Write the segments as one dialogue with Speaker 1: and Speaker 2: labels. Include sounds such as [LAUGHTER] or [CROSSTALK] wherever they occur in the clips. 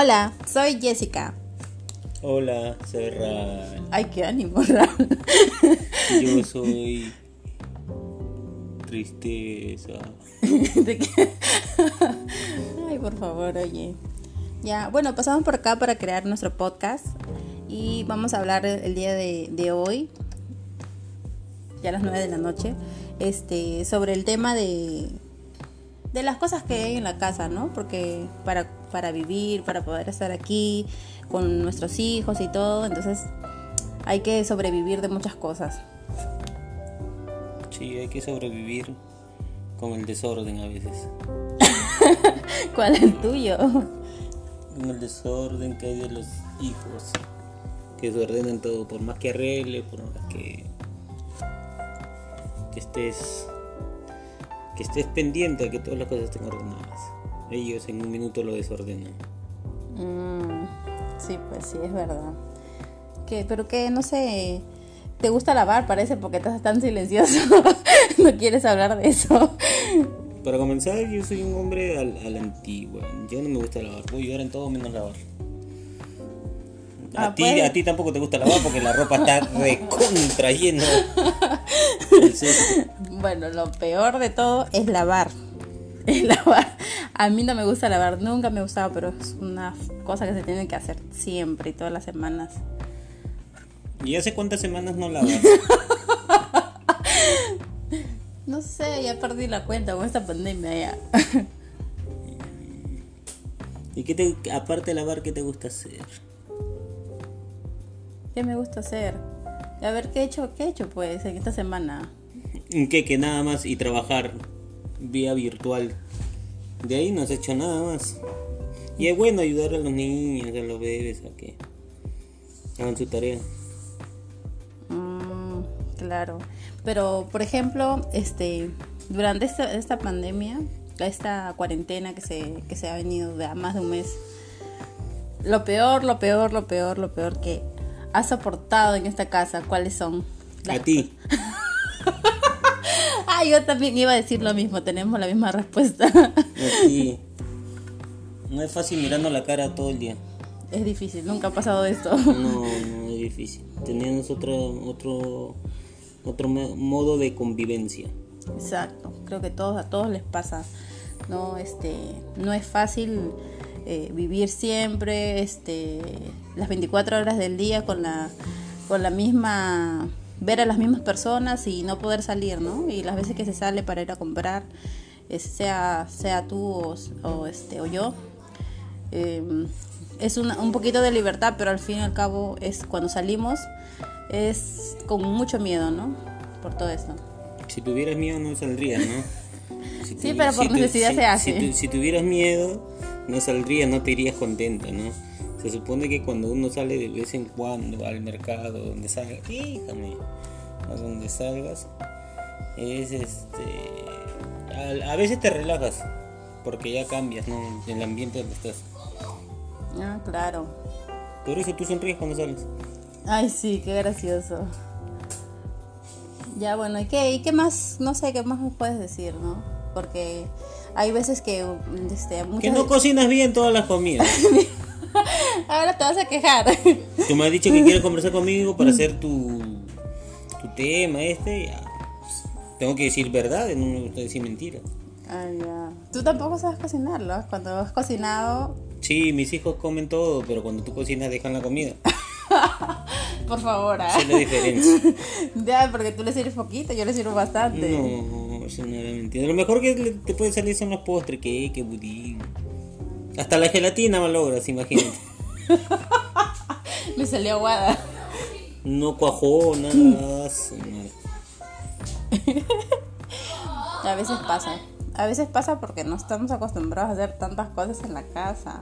Speaker 1: Hola, soy Jessica.
Speaker 2: Hola, soy Ral.
Speaker 1: Ay, qué ánimo, Ral.
Speaker 2: Yo soy tristeza. [LAUGHS]
Speaker 1: ¿De qué? Ay, por favor, oye. Ya, bueno, pasamos por acá para crear nuestro podcast y vamos a hablar el día de, de hoy, ya a las 9 de la noche, este, sobre el tema de, de las cosas que hay en la casa, ¿no? Porque para, para vivir, para poder estar aquí con nuestros hijos y todo, entonces hay que sobrevivir de muchas cosas.
Speaker 2: Sí, hay que sobrevivir con el desorden a veces. [LAUGHS]
Speaker 1: ¿Cuál es el tuyo?
Speaker 2: Con el desorden que hay de los hijos. Que se ordenan todo, por más que arregle, por más que, que estés que estés pendiente de que todas las cosas estén ordenadas. Ellos en un minuto lo desordenan.
Speaker 1: Mm, sí, pues sí, es verdad. Que, pero que, no sé, te gusta lavar, parece, porque estás tan silencioso. [LAUGHS] no quieres hablar de eso.
Speaker 2: Para comenzar, yo soy un hombre a, a la antigua. Yo no me gusta lavar. Voy a ayudar en todo menos lavar. A,
Speaker 1: Ah,
Speaker 2: ti,
Speaker 1: pues.
Speaker 2: a ti tampoco te gusta lavar porque la ropa está [LAUGHS] recontra llena. [LAUGHS]
Speaker 1: Bueno, lo peor de todo es lavar. [LAUGHS] Es lavar. A mí no me gusta lavar, nunca me ha gustado, pero es una cosa que se tiene que hacer siempre y todas las semanas.
Speaker 2: ¿Y hace cuántas semanas no lavas? [LAUGHS]
Speaker 1: No sé, ya perdí la cuenta con esta pandemia ya. [LAUGHS]
Speaker 2: ¿Y qué te, aparte de lavar, qué te gusta hacer?
Speaker 1: ¿Qué me gusta hacer? A ver, ¿qué he hecho? ¿Qué he hecho pues en esta semana?
Speaker 2: ¿Qué? Que nada más y trabajar vía virtual. De ahí no has hecho nada más. Y es bueno ayudar a los niños, a los bebés, a que hagan su tarea.
Speaker 1: Mm, claro. Pero, por ejemplo, este, durante esta, esta pandemia, esta cuarentena que se, que se ha venido de a más de un mes, lo peor, lo peor, lo peor, lo peor que has soportado en esta casa, ¿cuáles son?
Speaker 2: A ti. [LAUGHS]
Speaker 1: Ah, yo también iba a decir lo mismo, tenemos la misma respuesta.
Speaker 2: Ti. No es fácil mirando la cara todo el día.
Speaker 1: es difícil, nunca ha pasado esto.
Speaker 2: No, no es difícil. Tenemos otro, otro, otro mo- modo de convivencia.
Speaker 1: Exacto, creo que todos, a todos les pasa. No, este, no es fácil eh, vivir siempre este, las 24 horas del día con la, con la misma, ver a las mismas personas y no poder salir, ¿no? Y las veces que se sale para ir a comprar, eh, sea, sea tú o, o, este, o yo, eh, es una- un poquito de libertad, pero al fin y al cabo es cuando salimos es con mucho miedo, ¿no? Por todo esto.
Speaker 2: Si tuvieras miedo no saldrías, ¿no? [LAUGHS] Si
Speaker 1: Sí, pero por
Speaker 2: tu-
Speaker 1: necesidad
Speaker 2: si-
Speaker 1: se hace.
Speaker 2: Si, tu- si tuvieras miedo, no saldrías, no te irías contenta, ¿no? Se supone que cuando uno sale de vez en cuando al mercado, donde salga, fíjame, a donde salgas, es este. A, a veces te relajas, porque ya cambias, ¿no? El ambiente donde estás.
Speaker 1: Ah, claro.
Speaker 2: Por eso tú sonríes cuando sales.
Speaker 1: Ay, sí, qué gracioso. Ya, bueno, ¿y qué, ¿y qué más? No sé, ¿qué más me puedes decir, no? Porque hay veces que... Este,
Speaker 2: Que no cocinas bien todas las comidas. [LAUGHS]
Speaker 1: Ahora te vas a quejar. [LAUGHS]
Speaker 2: Tú me has dicho que quieres conversar conmigo para hacer tu, tu tema este. ya, tengo que decir verdad, no me gusta decir mentiras.
Speaker 1: Ay, ya. Tú tampoco sabes cocinarlo. Cuando has cocinado...
Speaker 2: Sí, mis hijos comen todo, pero cuando tú cocinas dejan la comida. [LAUGHS]
Speaker 1: Por favor, ¿ah?
Speaker 2: Esa es la diferencia. [LAUGHS]
Speaker 1: Ya, porque tú le sirves poquito, yo le sirvo bastante.
Speaker 2: No, eso no era mentira. Lo mejor que te puede salir son los postres, que, que budín. Hasta la gelatina malogras, imagínate. [LAUGHS]
Speaker 1: Me salió aguada.
Speaker 2: No cuajó, nada.
Speaker 1: A veces pasa. A veces pasa porque no estamos acostumbrados a hacer tantas cosas en la casa.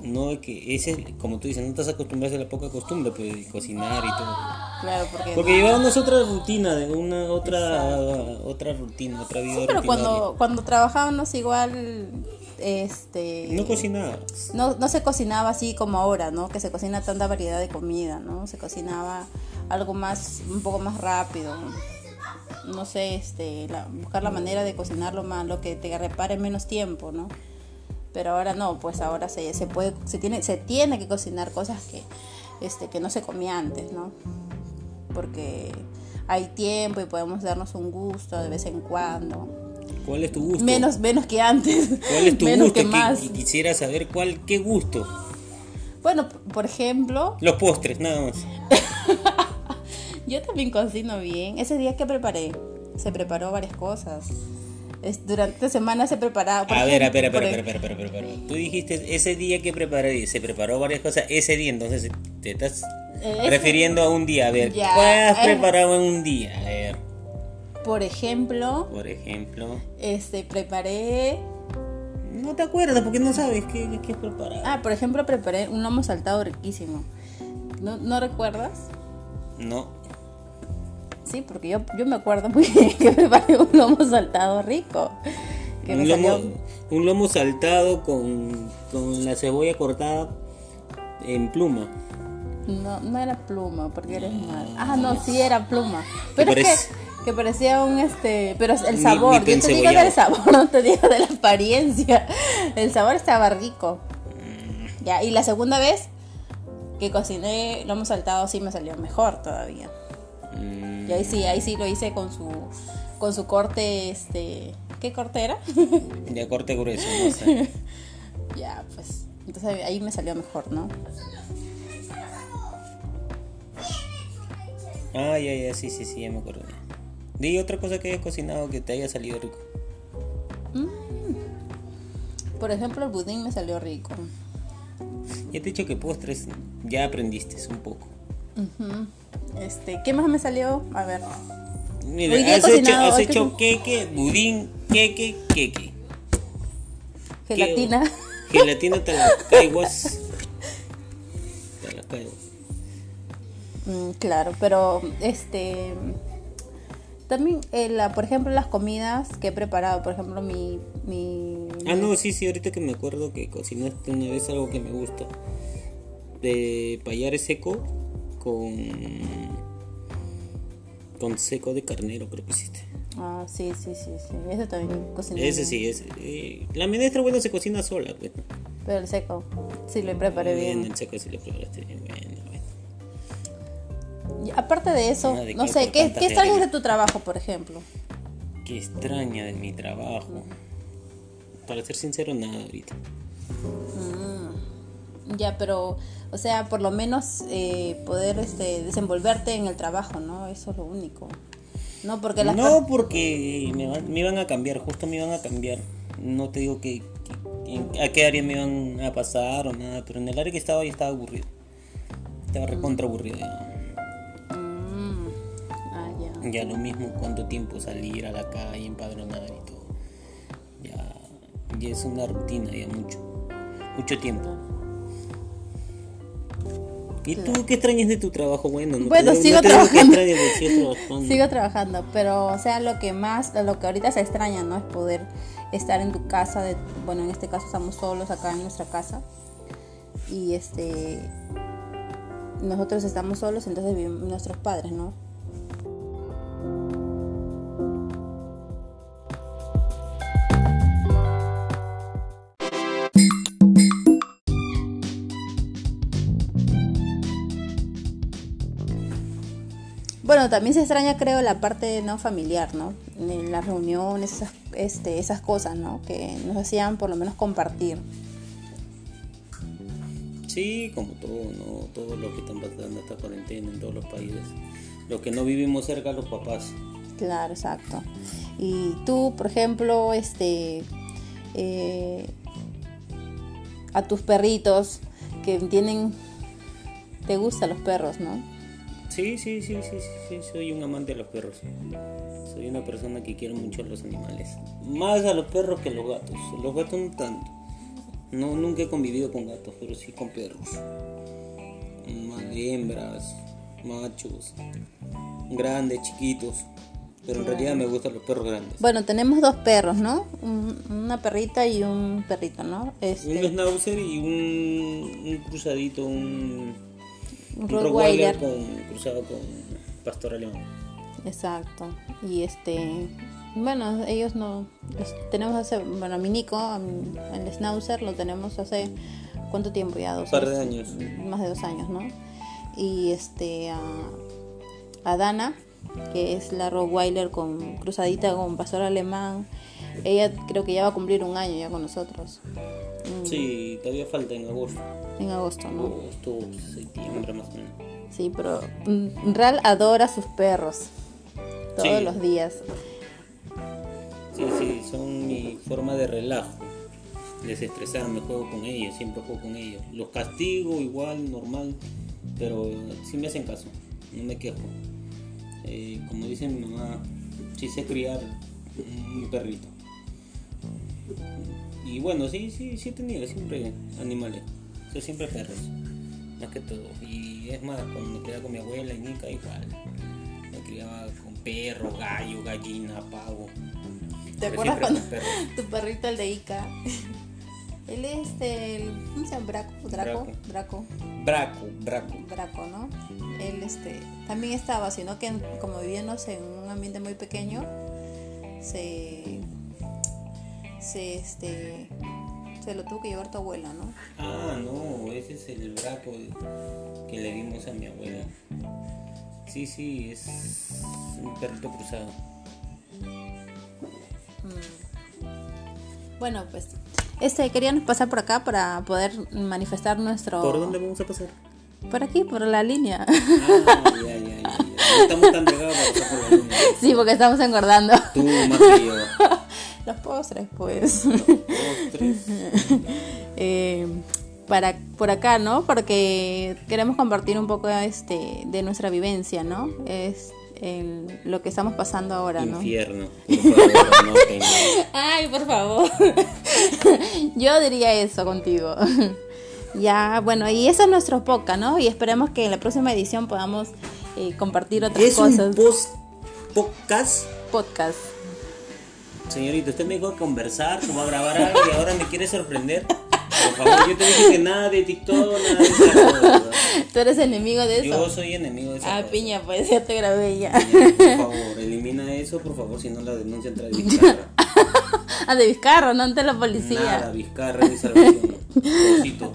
Speaker 2: No, es que ese, es- como tú dices, no estás acostumbrado a la poca costumbre, pues, de cocinar y todo.
Speaker 1: Claro, porque...
Speaker 2: Porque llevábamos otra rutina, de una otra otra rutina, otra vida
Speaker 1: Sí, pero cuando, cuando trabajábamos igual, este...
Speaker 2: No cocinabas.
Speaker 1: no, no se cocinaba así como ahora, ¿no? Que se cocina tanta variedad de comida, ¿no? Se cocinaba algo más, un poco más rápido. No sé, este, la- buscar la manera de cocinarlo más, lo que te repare menos tiempo, ¿no? Pero ahora no, pues ahora se, se puede, se tiene, se tiene que cocinar cosas que, este, que no se comía antes, ¿no? Porque hay tiempo y podemos darnos un gusto de vez en cuando.
Speaker 2: ¿Cuál es tu gusto?
Speaker 1: Menos, menos que antes.
Speaker 2: ¿Cuál es [LAUGHS] tu
Speaker 1: menos
Speaker 2: gusto?
Speaker 1: que más.
Speaker 2: Qui- Quisiera saber cuál, qué gusto.
Speaker 1: Bueno, por ejemplo,
Speaker 2: Los postres, nada más. [LAUGHS]
Speaker 1: yo también cocino bien. Ese día que preparé, se preparó varias cosas. Es- durante semana se preparaba.
Speaker 2: A ver, a ver, a ver, a ver, a ver, a ver. Tú dijiste ese día que preparé, se preparó varias cosas ese día, entonces te estás
Speaker 1: Eh,
Speaker 2: refiriendo a un día. A ver,
Speaker 1: Ya,
Speaker 2: ¿cuál has
Speaker 1: eh.
Speaker 2: preparado en un día? A ver,
Speaker 1: Por ejemplo,
Speaker 2: por ejemplo.
Speaker 1: este preparé.
Speaker 2: No te acuerdas porque no sabes qué, qué has preparado.
Speaker 1: Ah, por ejemplo, preparé un lomo saltado riquísimo. ¿No, ¿no recuerdas?
Speaker 2: No.
Speaker 1: Sí, porque yo, yo me acuerdo muy bien que preparé un lomo saltado rico. Que me
Speaker 2: Un lomo,
Speaker 1: salió-
Speaker 2: un lomo saltado con, con la cebolla cortada en pluma.
Speaker 1: No, no era pluma, porque eres mal. Ah, no, sí era pluma. Pero es que, que parecía un este. Pero el
Speaker 2: Ni-
Speaker 1: sabor,
Speaker 2: ni
Speaker 1: yo te digo del sabor, no [LAUGHS] te digo de la apariencia. El sabor estaba rico.
Speaker 2: Mm.
Speaker 1: Ya, y la segunda vez que cociné lomo saltado sí me salió mejor todavía.
Speaker 2: Mm,
Speaker 1: Y ahí sí, ahí sí lo hice con su con su corte, este. ¿Qué corte era? [LAUGHS]
Speaker 2: de corte grueso, no sé. [LAUGHS]
Speaker 1: ya, pues. Entonces ahí me salió mejor, ¿no?
Speaker 2: Ah, ya, ya, sí, sí, sí, ya me acuerdo. Di otra cosa que hayas cocinado que te haya salido rico.
Speaker 1: Por ejemplo, el budín me salió rico.
Speaker 2: Ya te he dicho que postres ya aprendiste un poco.
Speaker 1: Este, ¿qué más me salió? A ver.
Speaker 2: Mira,
Speaker 1: Hoy día he
Speaker 2: has hecho, has hecho queque, budín, queque, queque.
Speaker 1: Gelatina.
Speaker 2: ¿Qué? Gelatina te la caiguas. [LAUGHS] Te la caiguas.
Speaker 1: Mm, claro, pero este también eh, la, por ejemplo las comidas que he preparado, por ejemplo mi mi
Speaker 2: Ah, no, sí, sí, ahorita que me acuerdo que cocinaste una vez algo que me gusta. De payares seco con. con seco de carnero, creo que hiciste.
Speaker 1: Ah, sí, sí, sí, sí. Ese también cociné.
Speaker 2: Ese
Speaker 1: bien.
Speaker 2: sí, ese. eh, la menestra, bueno, se cocina sola, pues.
Speaker 1: Pero el seco sí lo preparé bien.
Speaker 2: El seco sí lo preparaste bien, bueno, bueno.
Speaker 1: Aparte de eso,
Speaker 2: de
Speaker 1: no sé, ¿qué, qué extrañas de tu trabajo, por ejemplo?
Speaker 2: Qué extraña de mi trabajo. Para ser sincero, nada ahorita.
Speaker 1: Ya, pero, o sea, por lo menos eh, poder este, desenvolverte en el trabajo, ¿no? Eso es lo único. No, porque las
Speaker 2: No, porque me, van- me iban a cambiar, justo me iban a cambiar. No te digo que, a qué área me iban a pasar o nada, pero en el área que estaba ya estaba aburrido. Estaba recontra aburrido. Ya.
Speaker 1: Ya.
Speaker 2: Lo mismo, cuánto tiempo salir a la calle, empadronar y todo. Ya, ya es una rutina, ya mucho. Mucho tiempo. ¿Y tú qué extrañas de tu trabajo? Bueno, no
Speaker 1: Bueno,
Speaker 2: digo-
Speaker 1: sigo
Speaker 2: no
Speaker 1: trabajando.
Speaker 2: sigues trabajando.
Speaker 1: Sigo trabajando, pero o sea, lo que más, lo que ahorita se extraña, ¿no? Es poder estar en tu casa, de, bueno, en este caso estamos solos acá en nuestra casa y este, nosotros estamos solos, entonces viven nuestros padres, ¿no? Bueno, también se extraña, creo, la parte no familiar, ¿no? En las reuniones, esas, este, esas cosas, ¿no? Que nos hacían por lo menos compartir.
Speaker 2: Sí, como todo, ¿no? Todos los que están pasando esta cuarentena en todos los países. Los que no vivimos cerca, los papás.
Speaker 1: Claro, exacto. Y tú, por ejemplo, este, eh, a tus perritos que tienen, te gustan los perros, ¿no?
Speaker 2: Sí, sí, sí, sí, sí, soy un amante de los perros. Soy una persona que quiere mucho a los animales. Más a los perros que a los gatos. Los gatos no tanto. No, nunca he convivido con gatos, pero sí con perros. Más hembras, machos, grandes, chiquitos. Pero en realidad me gustan los perros grandes.
Speaker 1: Bueno, tenemos dos perros, ¿no? Un- una perrita y un perrito, ¿no? Este,
Speaker 2: Un schnauzer y un, un cruzadito, un,
Speaker 1: un Rottweiler.
Speaker 2: Rottweiler con, cruzado con pastor alemán.
Speaker 1: Exacto. Y este, bueno, ellos no, los tenemos hace, bueno, a mi Nico, el Schnauzer, lo tenemos hace, ¿cuánto tiempo ya? Dos
Speaker 2: Un par de años.
Speaker 1: Más de dos años, ¿no? Y este, a, a Dana, que es la Rottweiler con cruzadita con pastor alemán, ella creo que ya va a cumplir un año ya con nosotros,
Speaker 2: Sí, todavía falta en agosto.
Speaker 1: en agosto, ¿no?
Speaker 2: Agosto, septiembre más o menos.
Speaker 1: Sí, pero mm, Real adora a sus perros todos
Speaker 2: Sí.
Speaker 1: los días.
Speaker 2: Sí, sí, son mi forma de relajo. Desestresarme, juego con ellos, siempre juego con ellos. Los castigo igual, normal, pero sí me hacen caso, no me quejo. Eh, como dice mi mamá, sí sé criar un perrito. Y bueno, sí, sí, sí tenido siempre animales, o sea, siempre perros, más que todo. Y es más, cuando me criaba con mi abuela y Nica, igual. Me criaba con perro, gallo, gallina, pavo.
Speaker 1: ¿Te
Speaker 2: Pero
Speaker 1: acuerdas cuando [LAUGHS] tu perrito, el de Ica? [LAUGHS] Él es este, el, ¿cómo se llama? Braco, Draco, Draco,
Speaker 2: Braco, braco.
Speaker 1: Draco, ¿no? Él este, también estaba, sino que como vivíamos en un ambiente muy pequeño, se, se, este, se lo tuvo que llevar tu abuela, ¿no?
Speaker 2: Ah, no, ese es el braco que le dimos a mi abuela. Sí, sí, es un perrito cruzado.
Speaker 1: Bueno, pues, este, queríamos pasar por acá para poder manifestar nuestro...
Speaker 2: ¿Por dónde vamos a pasar?
Speaker 1: Por aquí, por la línea.
Speaker 2: Ah, ya, ya, ya. ya. No estamos tan pegados para pasar por la
Speaker 1: sí, porque estamos engordando.
Speaker 2: Tú más que yo.
Speaker 1: Los postres, pues.
Speaker 2: Dos, tres. [LAUGHS]
Speaker 1: Eh, para por acá, ¿no? Porque queremos compartir un poco este de nuestra vivencia, ¿no? Es el- lo que estamos pasando ahora, ¿no?
Speaker 2: Infierno. No, [LAUGHS] señor.
Speaker 1: Ay, por favor. [LAUGHS] Yo diría eso contigo. ya, bueno, y ese es nuestro podcast, ¿no? Y esperemos que en la próxima edición podamos eh, compartir otras
Speaker 2: Es un
Speaker 1: cosas.
Speaker 2: post podcast.
Speaker 1: podcast.
Speaker 2: Señorita, usted me dijo conversar, va a grabar algo y ahora me quiere sorprender. Por favor, yo te dije que nada de TikTok, nada de esas.
Speaker 1: Tú eres enemigo de eso.
Speaker 2: Yo soy enemigo de esa
Speaker 1: Ah,
Speaker 2: cosa.
Speaker 1: piña, pues ya te grabé ya.
Speaker 2: Por favor, elimina eso, por favor, si no la denuncia entra [LAUGHS] de Vizcarra.
Speaker 1: ah, de Vizcarro, no ante la policía.
Speaker 2: Nada, Vizcarra es mi salvación. [LAUGHS] Cosito.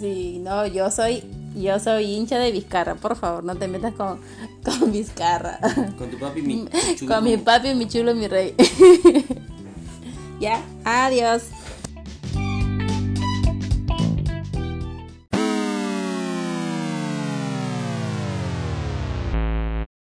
Speaker 1: Sí, no, yo soy, yo soy hincha de Vizcarra, por favor, no te metas con, [LAUGHS] con Vizcarra.
Speaker 2: Con tu papi, mi [LAUGHS] chulo.
Speaker 1: con mi papi, mi chulo, mi rey. [LAUGHS] ya, adiós.